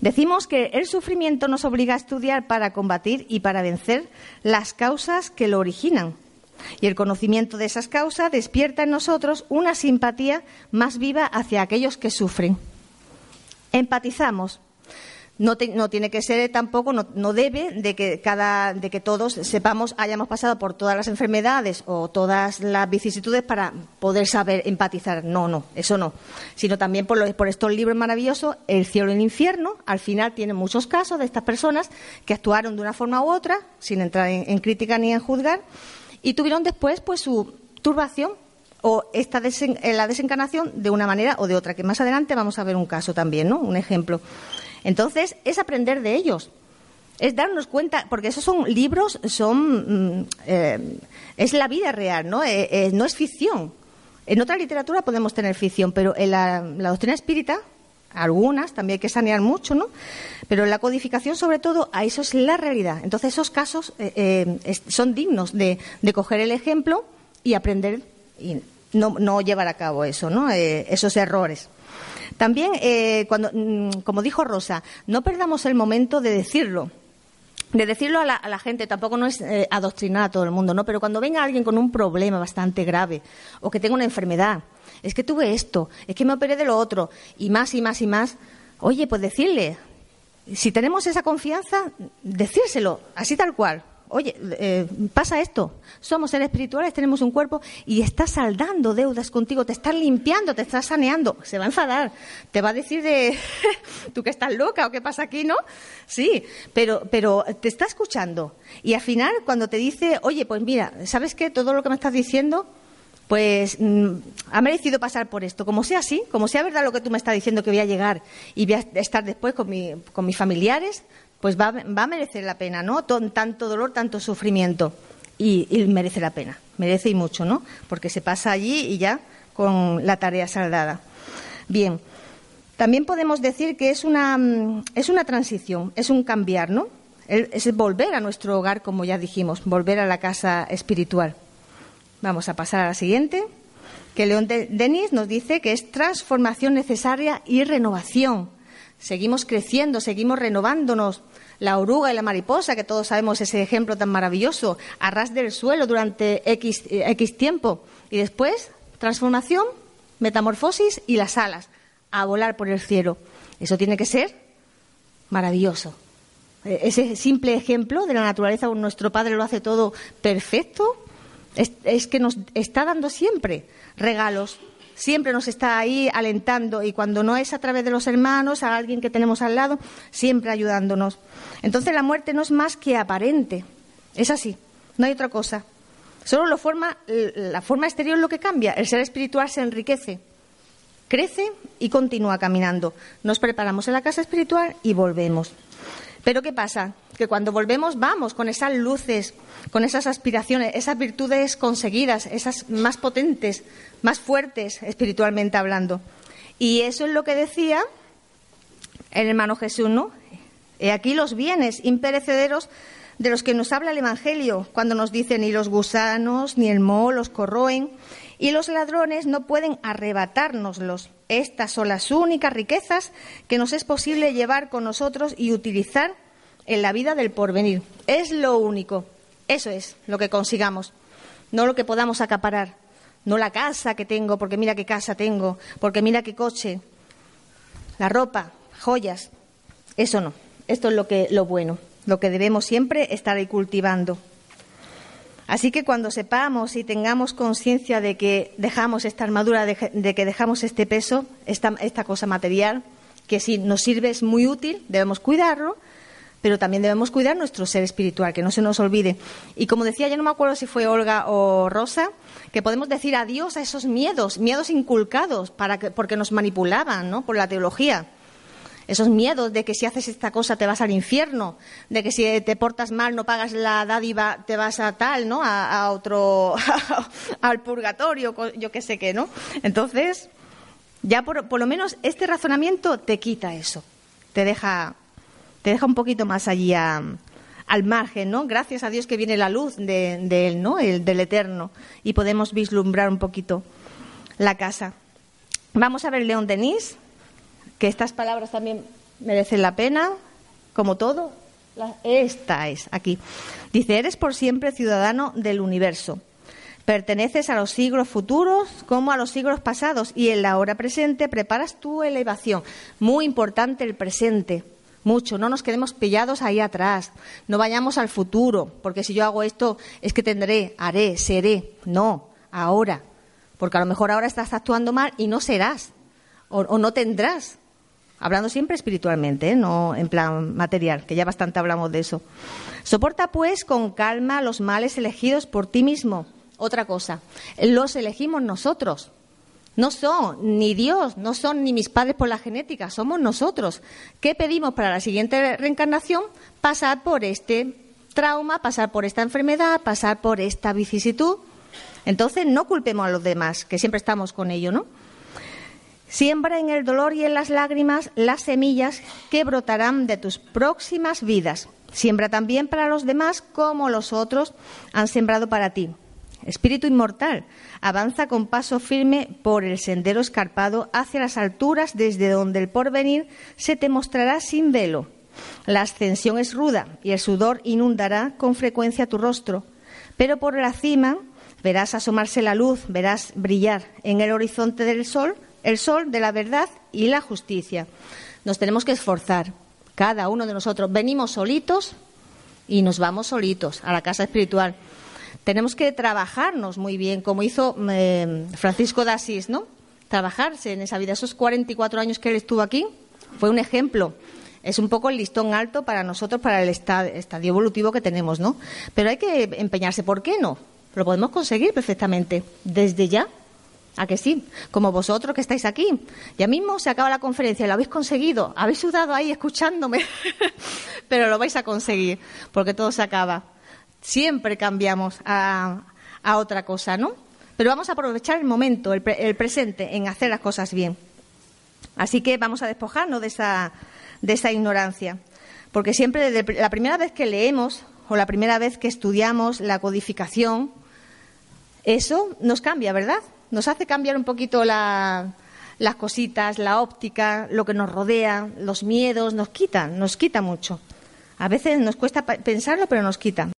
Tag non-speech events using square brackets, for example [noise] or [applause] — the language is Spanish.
Decimos que el sufrimiento nos obliga a estudiar para combatir y para vencer las causas que lo originan. Y el conocimiento de esas causas despierta en nosotros una simpatía más viva hacia aquellos que sufren. Empatizamos, no, tiene que ser tampoco, no, debe de que, cada, de que todos sepamos, hayamos pasado por todas las enfermedades o todas las vicisitudes para poder saber empatizar. No, no, eso no. Sino también por, por estos libros maravillosos, El cielo y el infierno, al final tiene muchos casos de estas personas que actuaron de una forma u otra, sin entrar en, crítica ni en juzgar, y tuvieron después pues su turbación o esta la desencarnación de una manera o de otra, que más adelante vamos a ver un caso también, ¿no? Un ejemplo. Entonces, es aprender de ellos. Es darnos cuenta, porque esos son libros, son mm, eh, es la vida real, ¿no? Eh, eh, no es ficción. En otra literatura podemos tener ficción, pero en la, doctrina espírita, algunas, también hay que sanear mucho, ¿no? Pero en la codificación, sobre todo, a eso es la realidad. Entonces, esos casos son dignos de, coger el ejemplo y aprender y no, llevar a cabo eso, ¿no? esos errores. También, eh, cuando, mm, como dijo Rosa, no perdamos el momento de decirlo de decirlo a la, gente, tampoco no es eh, adoctrinar a todo el mundo, ¿no? Pero cuando venga alguien con un problema bastante grave o que tenga una enfermedad, es que tuve esto, es que me operé de lo otro, y más y más y más, oye, pues decirle, si tenemos esa confianza, decírselo, así tal cual oye, eh, pasa esto, somos seres espirituales, tenemos un cuerpo y estás saldando deudas contigo, te estás limpiando, te estás saneando, se va a enfadar, te va a decir de, [laughs] tú que estás loca o qué pasa aquí, ¿no? Sí, pero, pero te está escuchando y al final cuando te dice, oye, pues mira, ¿sabes qué? Todo lo que me estás diciendo pues mm, ha merecido pasar por esto. Como sea así, como sea verdad lo que tú me estás diciendo que voy a llegar y voy a estar después con mis familiares, pues va, a merecer la pena, ¿no? Tanto dolor, tanto sufrimiento. Y, merece la pena, merece y mucho, ¿no? Porque se pasa allí y ya con la tarea saldada. Bien, también podemos decir que es una, mm, es una transición, es un cambiar, ¿no? Es volver a nuestro hogar, como ya dijimos, volver a la casa espiritual. Vamos a pasar a la siguiente, que León Denis nos dice que es transformación necesaria y renovación seguimos creciendo, seguimos renovándonos. La oruga y la mariposa, que todos sabemos ese ejemplo tan maravilloso, a ras del suelo durante X, X tiempo. Y después, transformación, metamorfosis y las alas, a volar por el cielo. Eso tiene que ser maravilloso. E, ese simple ejemplo de la naturaleza, nuestro Padre lo hace todo perfecto, es que nos está dando siempre regalos siempre nos está ahí alentando y cuando no es a través de los hermanos, a alguien que tenemos al lado, siempre ayudándonos. Entonces la muerte no es más que aparente, es así, no hay otra cosa. Solo lo forma, la forma exterior lo que cambia, el ser espiritual se enriquece, crece y continúa caminando. Nos preparamos en la casa espiritual y volvemos. Pero ¿qué pasa? Que cuando volvemos vamos con esas luces, con esas aspiraciones, esas virtudes conseguidas, esas más potentes, más fuertes espiritualmente hablando. Y eso es lo que decía el hermano Jesús, ¿no? He aquí los bienes imperecederos de los que nos habla el Evangelio, cuando nos dice ni los gusanos ni el moho los corroen, y los ladrones no pueden arrebatárnoslos. Estas son las únicas riquezas que nos es posible llevar con nosotros y utilizar en la vida del porvenir. Es lo único. Eso es lo que consigamos, no lo que podamos acaparar, no la casa que tengo, porque mira qué casa tengo, porque mira qué coche, la ropa, joyas. Eso no. Esto es lo que lo bueno, lo que debemos siempre estar ahí cultivando. Así que cuando sepamos y tengamos conciencia de que dejamos esta armadura, de, que dejamos este peso, esta, cosa material, que si nos sirve es muy útil, debemos cuidarlo, pero también debemos cuidar nuestro ser espiritual, que no se nos olvide. Y como decía, ya no me acuerdo si fue Olga o Rosa, que podemos decir adiós a esos miedos, miedos inculcados para porque nos manipulaban ¿no? por la teología esos miedos de que si haces esta cosa te vas al infierno, de que si te portas mal no pagas la dádiva te vas a tal, ¿no? A, otro, [laughs] al purgatorio, yo qué sé qué, ¿no? Entonces, ya por, por, lo menos este razonamiento te quita eso, te deja, te deja un poquito más allí al margen, ¿no? Gracias a Dios que viene la luz de, Él, ¿no? El, del Eterno. Y podemos vislumbrar un poquito la casa. Vamos a ver León Denis, que estas palabras también merecen la pena, como todo. esta es aquí. Dice, eres por siempre ciudadano del universo. Perteneces a los siglos futuros como a los siglos pasados y en la hora presente preparas tu elevación. Muy importante el presente mucho, no nos quedemos pillados ahí atrás, no vayamos al futuro, porque si yo hago esto es que tendré, haré, seré, no, ahora, porque a lo mejor ahora estás actuando mal y no serás, o, no tendrás, hablando siempre espiritualmente, ¿eh? no en plan material, que ya bastante hablamos de eso. Soporta pues con calma los males elegidos por ti mismo. Otra cosa, los elegimos nosotros. No son ni Dios, no son ni mis padres por la genética, somos nosotros. ¿Qué pedimos para la siguiente reencarnación? Pasar por este trauma, pasar por esta enfermedad, pasar por esta vicisitud. Entonces no culpemos a los demás, que siempre estamos con ello, ¿no? Siembra en el dolor y en las lágrimas las semillas que brotarán de tus próximas vidas. Siembra también para los demás como los otros han sembrado para ti. Espíritu inmortal, avanza con paso firme por el sendero escarpado hacia las alturas desde donde el porvenir se te mostrará sin velo. La ascensión es ruda y el sudor inundará con frecuencia tu rostro, pero por la cima verás asomarse la luz, verás brillar en el horizonte del sol, el sol de la verdad y la justicia. Nos tenemos que esforzar, cada uno de nosotros. Venimos solitos y nos vamos solitos a la casa espiritual tenemos que trabajarnos muy bien, como hizo eh, Francisco de ¿no? Trabajarse en esa vida. Esos 44 años que él estuvo aquí fue un ejemplo. Es un poco el listón alto para nosotros, para el estadio evolutivo que tenemos, ¿no? Pero hay que empeñarse. ¿Por qué no? Lo podemos conseguir perfectamente. Desde ya. ¿A que sí? Como vosotros que estáis aquí. Ya mismo se acaba la conferencia, lo habéis conseguido. Habéis sudado ahí escuchándome. [laughs] Pero lo vais a conseguir, porque todo se acaba siempre cambiamos a, otra cosa, ¿no? Pero vamos a aprovechar el momento, el, presente, en hacer las cosas bien. Así que vamos a despojarnos de esa, de esa ignorancia. Porque siempre, desde la primera vez que leemos o la primera vez que estudiamos la codificación, eso nos cambia, ¿verdad? Nos hace cambiar un poquito las cositas, la óptica, lo que nos rodea, los miedos, nos quitan, nos quita mucho. A veces nos cuesta pensarlo, pero nos quita.